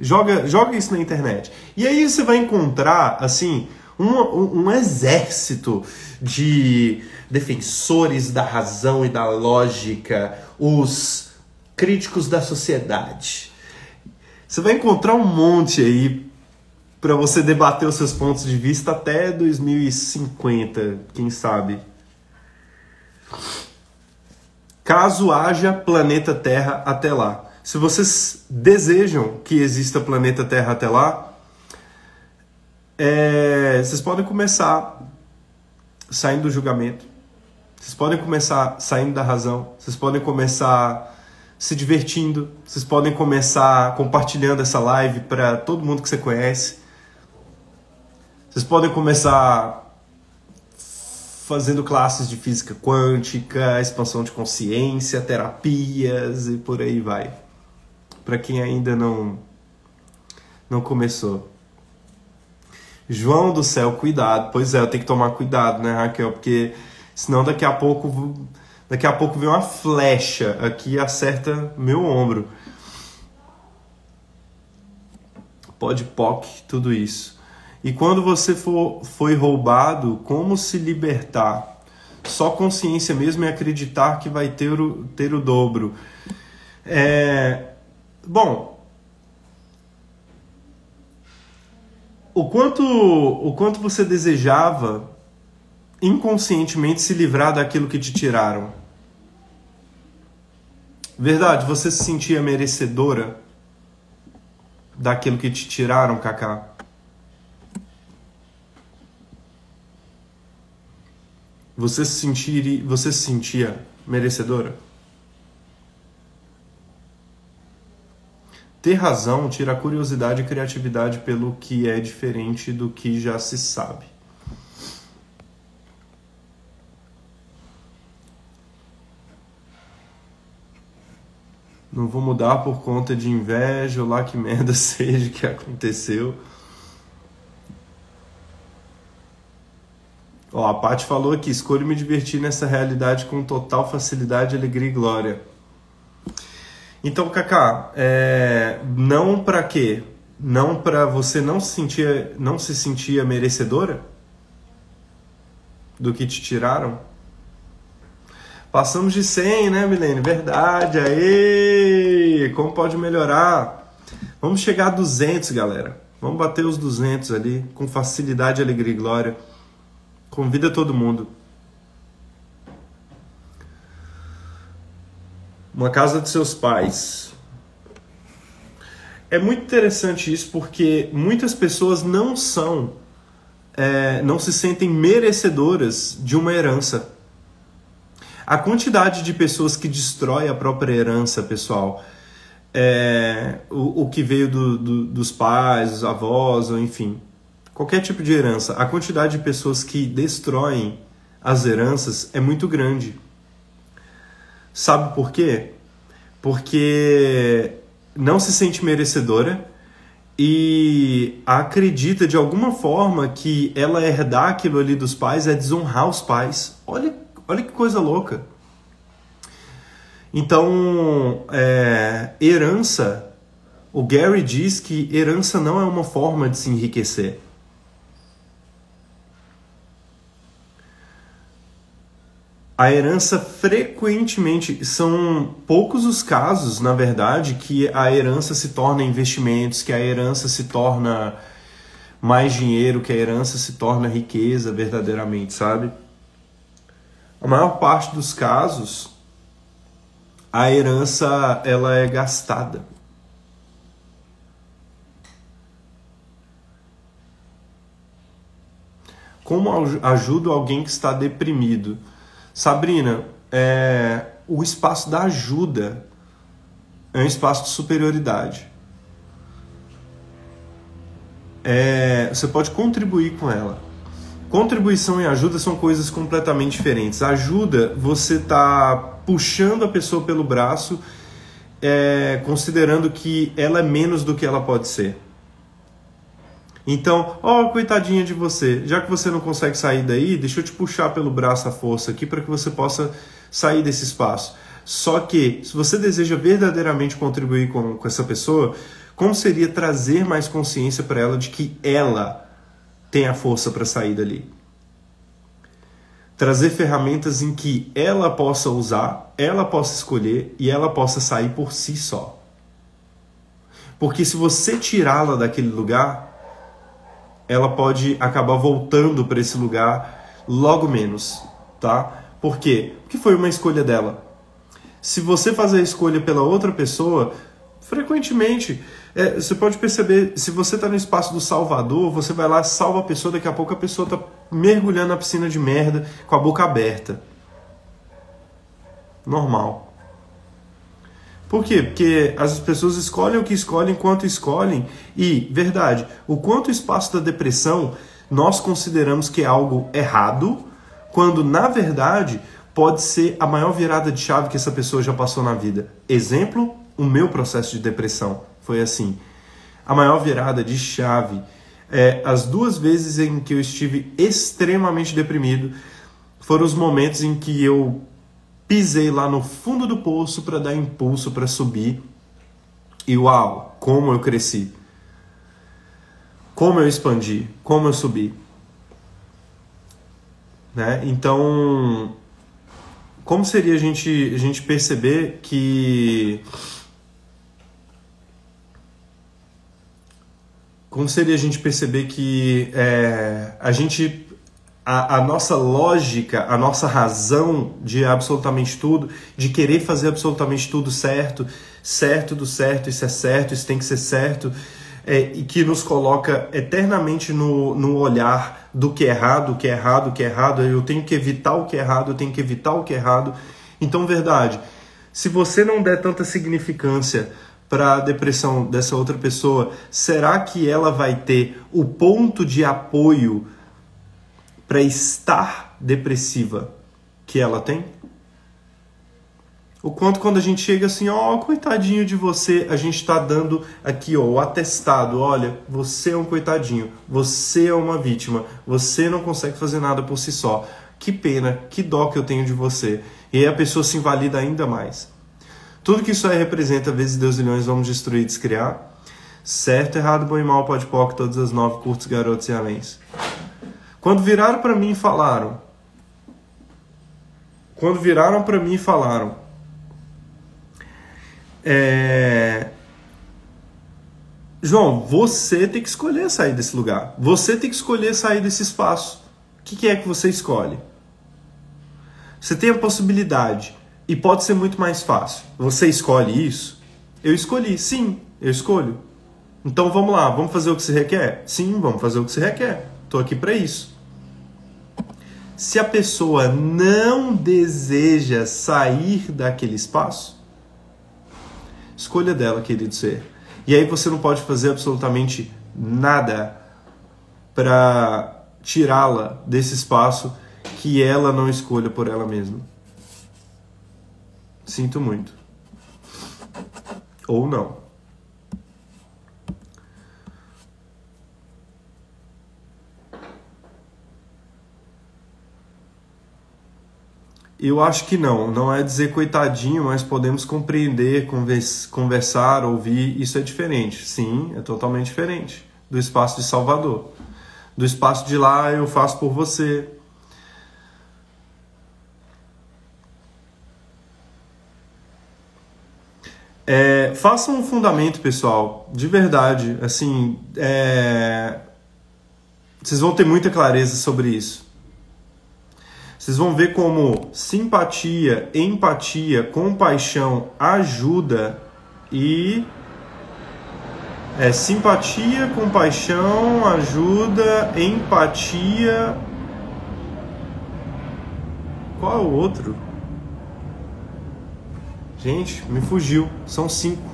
Joga, joga isso na internet. E aí você vai encontrar, assim, um, um, exército de defensores da razão e da lógica, os críticos da sociedade. Você vai encontrar um monte aí para você debater os seus pontos de vista até 2050, quem sabe. Caso haja planeta Terra até lá. Se vocês desejam que exista planeta Terra até lá, é, vocês podem começar saindo do julgamento vocês podem começar saindo da razão, vocês podem começar se divertindo, vocês podem começar compartilhando essa live para todo mundo que você conhece. Vocês podem começar fazendo classes de física quântica, expansão de consciência, terapias e por aí vai. Para quem ainda não não começou. João do céu, cuidado. Pois é, eu tenho que tomar cuidado, né, Raquel? Porque Senão daqui a pouco daqui a pouco vem uma flecha aqui e acerta meu ombro. Pode POC, tudo isso. E quando você for, foi roubado, como se libertar? Só consciência mesmo é acreditar que vai ter o, ter o dobro. É, bom, o quanto, o quanto você desejava inconscientemente se livrar daquilo que te tiraram. Verdade, você se sentia merecedora daquilo que te tiraram, Kaká? Você se sentir, você se sentia merecedora? Ter razão tira a curiosidade e criatividade pelo que é diferente do que já se sabe. Não vou mudar por conta de inveja ou lá que merda [laughs] seja que aconteceu. Ó, a Paty falou aqui, escolho me divertir nessa realidade com total facilidade, alegria e glória. Então, Kaká, é, não para quê? Não para você não se sentir, não se sentia merecedora do que te tiraram? Passamos de 100, né, Milene? Verdade, aí! Como pode melhorar? Vamos chegar a 200, galera. Vamos bater os 200 ali, com facilidade, alegria e glória. Convida todo mundo. Uma casa de seus pais. É muito interessante isso porque muitas pessoas não são, é, não se sentem merecedoras de uma herança. A quantidade de pessoas que destrói a própria herança, pessoal, é, o, o que veio do, do, dos pais, dos avós, ou enfim, qualquer tipo de herança, a quantidade de pessoas que destroem as heranças é muito grande. Sabe por quê? Porque não se sente merecedora e acredita de alguma forma que ela herdar aquilo ali dos pais é desonrar os pais. Olha Olha que coisa louca. Então, é, herança, o Gary diz que herança não é uma forma de se enriquecer. A herança frequentemente são poucos os casos, na verdade, que a herança se torna investimentos, que a herança se torna mais dinheiro, que a herança se torna riqueza verdadeiramente, sabe? a maior parte dos casos a herança ela é gastada. Como ajudo alguém que está deprimido? Sabrina, é, o espaço da ajuda é um espaço de superioridade. É, você pode contribuir com ela. Contribuição e ajuda são coisas completamente diferentes. Ajuda, você tá puxando a pessoa pelo braço, é, considerando que ela é menos do que ela pode ser. Então, ó, oh, coitadinha de você, já que você não consegue sair daí, deixa eu te puxar pelo braço a força aqui para que você possa sair desse espaço. Só que, se você deseja verdadeiramente contribuir com, com essa pessoa, como seria trazer mais consciência para ela de que ela tem a força para sair dali. Trazer ferramentas em que ela possa usar, ela possa escolher e ela possa sair por si só. Porque se você tirá-la daquele lugar, ela pode acabar voltando para esse lugar logo menos, tá? Por quê? Porque foi uma escolha dela. Se você fazer a escolha pela outra pessoa, frequentemente é, você pode perceber, se você está no espaço do Salvador, você vai lá, salva a pessoa, daqui a pouco a pessoa está mergulhando na piscina de merda com a boca aberta. Normal. Por quê? Porque as pessoas escolhem o que escolhem enquanto escolhem. E, verdade, o quanto espaço da depressão nós consideramos que é algo errado, quando na verdade pode ser a maior virada de chave que essa pessoa já passou na vida. Exemplo, o meu processo de depressão foi assim. A maior virada de chave. É, as duas vezes em que eu estive extremamente deprimido foram os momentos em que eu pisei lá no fundo do poço para dar impulso para subir. E uau, como eu cresci. Como eu expandi, como eu subi. Né? Então, como seria a gente, a gente perceber que como seria a gente perceber que é, a gente a, a, nossa lógica, a nossa razão de absolutamente tudo, de querer fazer absolutamente tudo certo, certo do certo, isso é certo, isso tem que ser certo, é, e que nos coloca eternamente no, no olhar do que é errado, o que é errado, o que é errado, eu tenho que evitar o que é errado, eu tenho que evitar o que é errado. Então, verdade, se você não der tanta significância para a depressão dessa outra pessoa, será que ela vai ter o ponto de apoio para estar depressiva que ela tem? O quanto quando a gente chega assim, ó, oh, coitadinho de você, a gente está dando aqui, ó, o atestado, olha, você é um coitadinho, você é uma vítima, você não consegue fazer nada por si só. Que pena, que dó que eu tenho de você. E aí a pessoa se invalida ainda mais. Tudo que isso aí representa, vezes Deus e milhões, vamos destruir e descriar. Certo, errado, bom e mal, pode pó, todas as nove, curtos, garotos e aléns. Quando viraram para mim e falaram, quando viraram para mim e falaram, é... João, você tem que escolher sair desse lugar. Você tem que escolher sair desse espaço. O que, que é que você escolhe? Você tem a possibilidade e pode ser muito mais fácil. Você escolhe isso? Eu escolhi, sim, eu escolho. Então vamos lá, vamos fazer o que se requer? Sim, vamos fazer o que se requer. Estou aqui para isso. Se a pessoa não deseja sair daquele espaço, escolha dela, querido ser. E aí você não pode fazer absolutamente nada para tirá-la desse espaço que ela não escolha por ela mesma. Sinto muito. Ou não. Eu acho que não. Não é dizer coitadinho, mas podemos compreender, conversar, ouvir. Isso é diferente. Sim, é totalmente diferente do espaço de Salvador. Do espaço de lá eu faço por você. É, faça um fundamento, pessoal, de verdade. Assim, é... vocês vão ter muita clareza sobre isso. Vocês vão ver como simpatia, empatia, compaixão, ajuda e é simpatia, compaixão, ajuda, empatia. Qual é o outro? Gente, me fugiu. São cinco.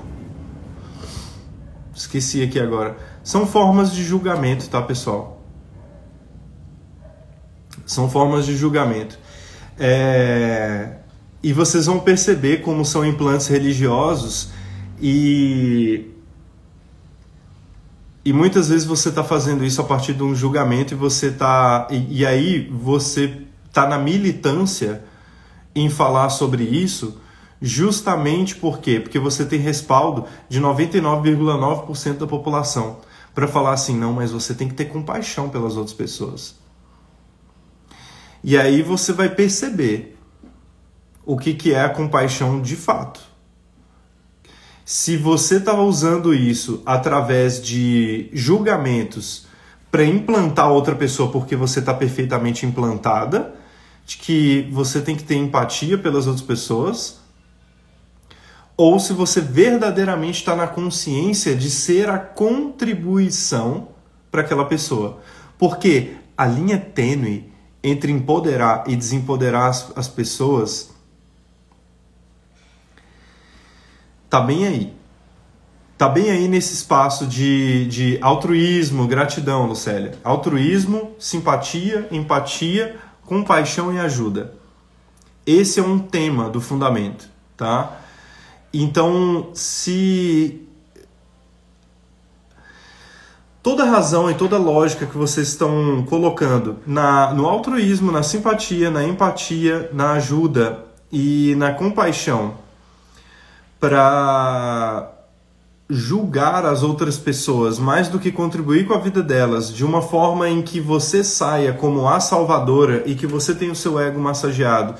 Esqueci aqui agora. São formas de julgamento, tá, pessoal? São formas de julgamento. É... E vocês vão perceber como são implantes religiosos e. E muitas vezes você está fazendo isso a partir de um julgamento e você está. E, e aí você está na militância em falar sobre isso Justamente por quê? Porque você tem respaldo de 99,9% da população para falar assim, não, mas você tem que ter compaixão pelas outras pessoas. E aí você vai perceber o que, que é a compaixão de fato. Se você está usando isso através de julgamentos para implantar outra pessoa porque você está perfeitamente implantada, de que você tem que ter empatia pelas outras pessoas, ou se você verdadeiramente está na consciência de ser a contribuição para aquela pessoa. Porque a linha tênue entre empoderar e desempoderar as, as pessoas tá bem aí. Tá bem aí nesse espaço de, de altruísmo, gratidão, Lucélia. Altruísmo, simpatia, empatia, compaixão e ajuda. Esse é um tema do fundamento, tá? Então, se toda razão e toda lógica que vocês estão colocando na, no altruísmo, na simpatia, na empatia, na ajuda e na compaixão para julgar as outras pessoas mais do que contribuir com a vida delas de uma forma em que você saia como a salvadora e que você tenha o seu ego massageado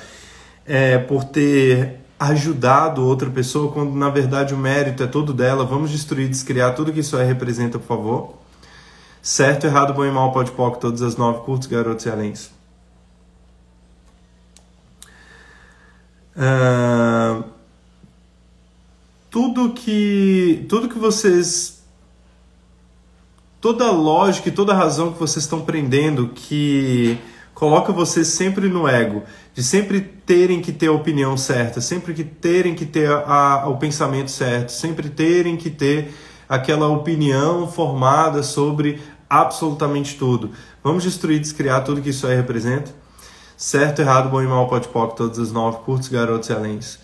é, por ter ajudado outra pessoa, quando na verdade o mérito é todo dela. Vamos destruir, descriar tudo que isso aí representa, por favor. Certo, errado, bom e mal, pode pouco, todas as nove, curtos, garotos e aléns. Uh, tudo que tudo que vocês toda lógica e toda razão que vocês estão prendendo que coloca vocês sempre no ego, de sempre terem que ter a opinião certa, sempre que terem que ter a, a, o pensamento certo, sempre terem que ter aquela opinião formada sobre absolutamente tudo. Vamos destruir, descriar tudo que isso aí representa? Certo, errado, bom e mal, pode pop, todas as nove, curtos, garotos e aléns.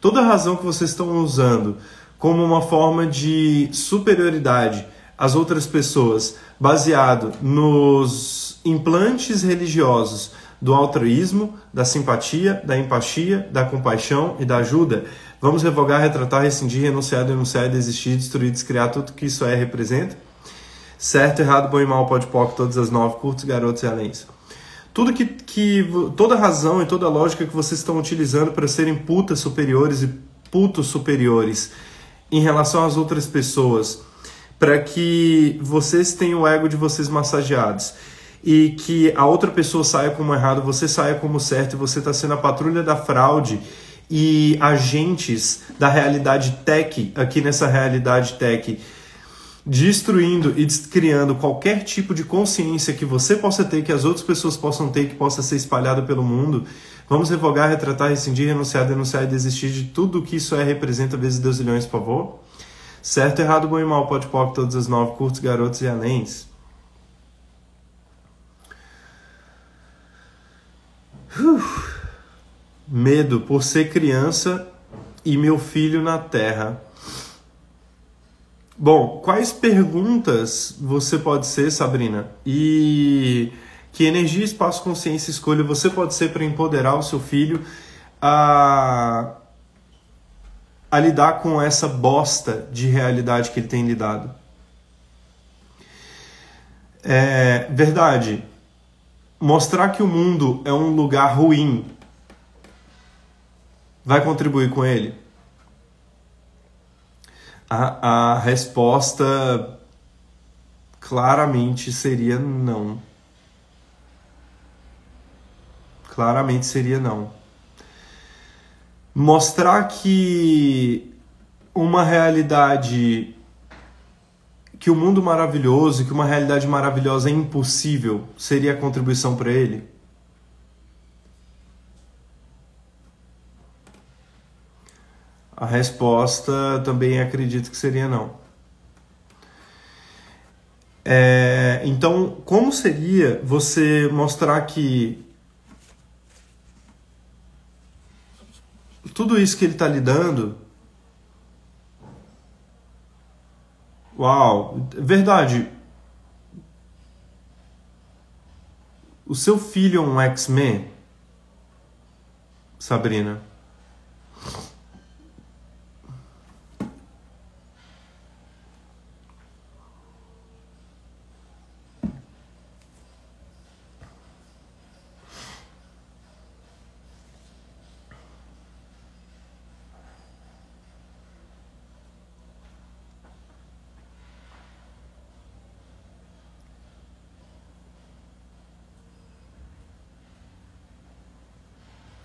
Toda a razão que vocês estão usando como uma forma de superioridade às outras pessoas, baseado nos implantes religiosos do altruísmo, da simpatia, da empatia, da compaixão e da ajuda. Vamos revogar, retratar, rescindir, renunciar, denunciar, desistir, destruir, descriar tudo que isso é representa. Certo, errado, bom e mal, pode pop, todas as nove, curtos, garotos e aléns. Tudo que, que toda razão e toda lógica que vocês estão utilizando para serem putas superiores e putos superiores em relação às outras pessoas, para que vocês tenham o ego de vocês massageados e que a outra pessoa saia como errado, você saia como certo e você está sendo a patrulha da fraude e agentes da realidade tech aqui nessa realidade tech destruindo e criando qualquer tipo de consciência que você possa ter, que as outras pessoas possam ter, que possa ser espalhada pelo mundo. Vamos revogar, retratar, rescindir, renunciar, denunciar e desistir de tudo que isso é, representa, vezes Deus milhões, por favor. Certo, errado, bom e mal, pode pop, todas as nove, curtos, garotos e anéis. Medo por ser criança e meu filho na terra. Bom, quais perguntas você pode ser, Sabrina? E que energia, espaço, consciência, escolha você pode ser para empoderar o seu filho a, a lidar com essa bosta de realidade que ele tem lidado? É verdade. Mostrar que o mundo é um lugar ruim vai contribuir com ele? A, a resposta claramente seria não. Claramente seria não. Mostrar que uma realidade que o mundo maravilhoso, que uma realidade maravilhosa é impossível, seria a contribuição para ele? A resposta também acredito que seria não. É, então, como seria você mostrar que tudo isso que ele está lidando. Uau, verdade. O seu filho é um X-Men, Sabrina?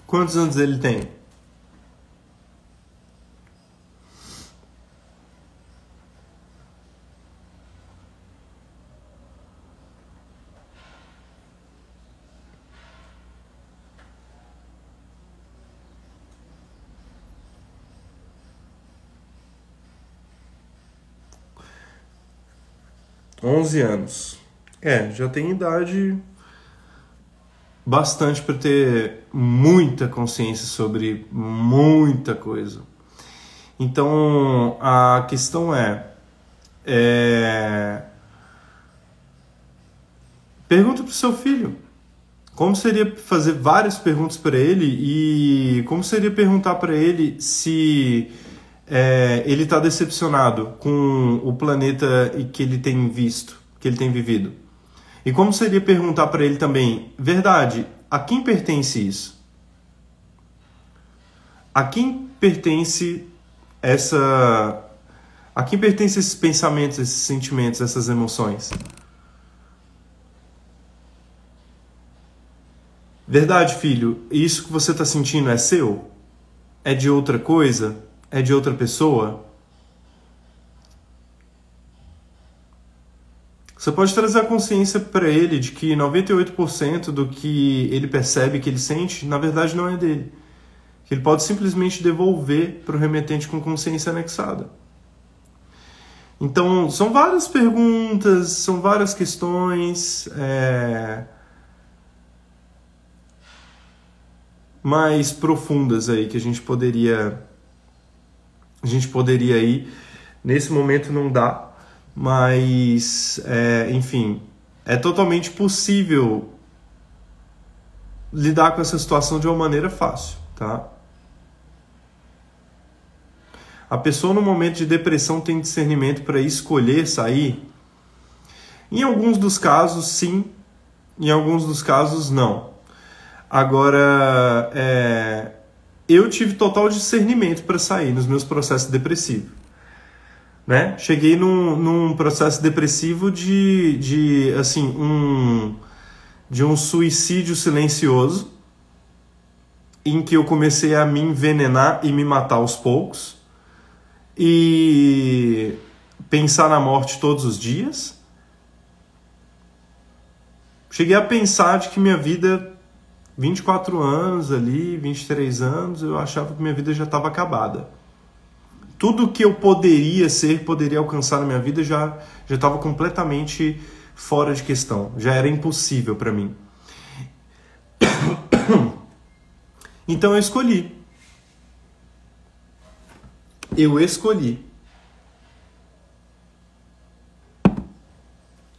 Quantos anos ele tem? Onze anos. É, já tem idade bastante para ter muita consciência sobre muita coisa. Então a questão é, é... pergunta para o seu filho. Como seria fazer várias perguntas para ele e como seria perguntar para ele se é, ele está decepcionado com o planeta que ele tem visto, que ele tem vivido? E como seria perguntar para ele também, verdade, a quem pertence isso? A quem pertence essa a quem pertence esses pensamentos, esses sentimentos, essas emoções? Verdade, filho, isso que você está sentindo é seu? É de outra coisa? É de outra pessoa? Você pode trazer a consciência para ele de que 98% do que ele percebe, que ele sente, na verdade não é dele. Que ele pode simplesmente devolver para o remetente com consciência anexada. Então, são várias perguntas, são várias questões é... mais profundas aí que a gente poderia a gente poderia ir. Nesse momento não dá, mas é, enfim, é totalmente possível lidar com essa situação de uma maneira fácil, tá? A pessoa no momento de depressão tem discernimento para escolher sair? Em alguns dos casos, sim. Em alguns dos casos, não. Agora, é, eu tive total discernimento para sair nos meus processos depressivos né? Cheguei num, num processo depressivo de, de assim, um, de um suicídio silencioso, em que eu comecei a me envenenar e me matar aos poucos, e pensar na morte todos os dias. Cheguei a pensar de que minha vida, 24 anos ali, 23 anos, eu achava que minha vida já estava acabada tudo que eu poderia ser, poderia alcançar na minha vida já já estava completamente fora de questão, já era impossível para mim. [coughs] Então eu escolhi. Eu escolhi.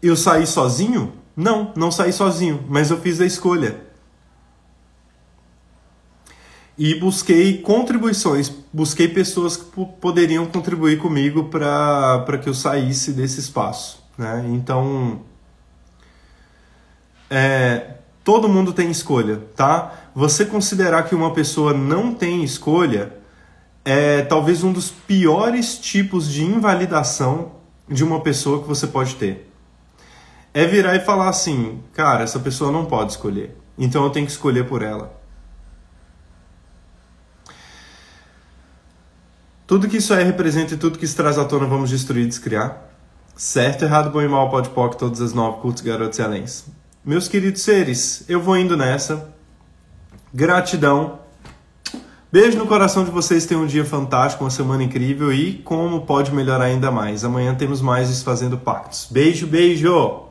Eu saí sozinho? Não, não saí sozinho, mas eu fiz a escolha e busquei contribuições, busquei pessoas que poderiam contribuir comigo para que eu saísse desse espaço. Né? Então, é, todo mundo tem escolha, tá? Você considerar que uma pessoa não tem escolha é talvez um dos piores tipos de invalidação de uma pessoa que você pode ter. É virar e falar assim, cara, essa pessoa não pode escolher, então eu tenho que escolher por ela. Tudo que isso aí representa e tudo que isso traz à tona vamos destruir e descriar. Certo, errado, bom e mal, pode poc, todas as nove, cultos, garotos e aléns. Meus queridos seres, eu vou indo nessa. Gratidão. Beijo no coração de vocês, tenham um dia fantástico, uma semana incrível e como pode melhorar ainda mais. Amanhã temos mais Fazendo Pactos. Beijo, beijo!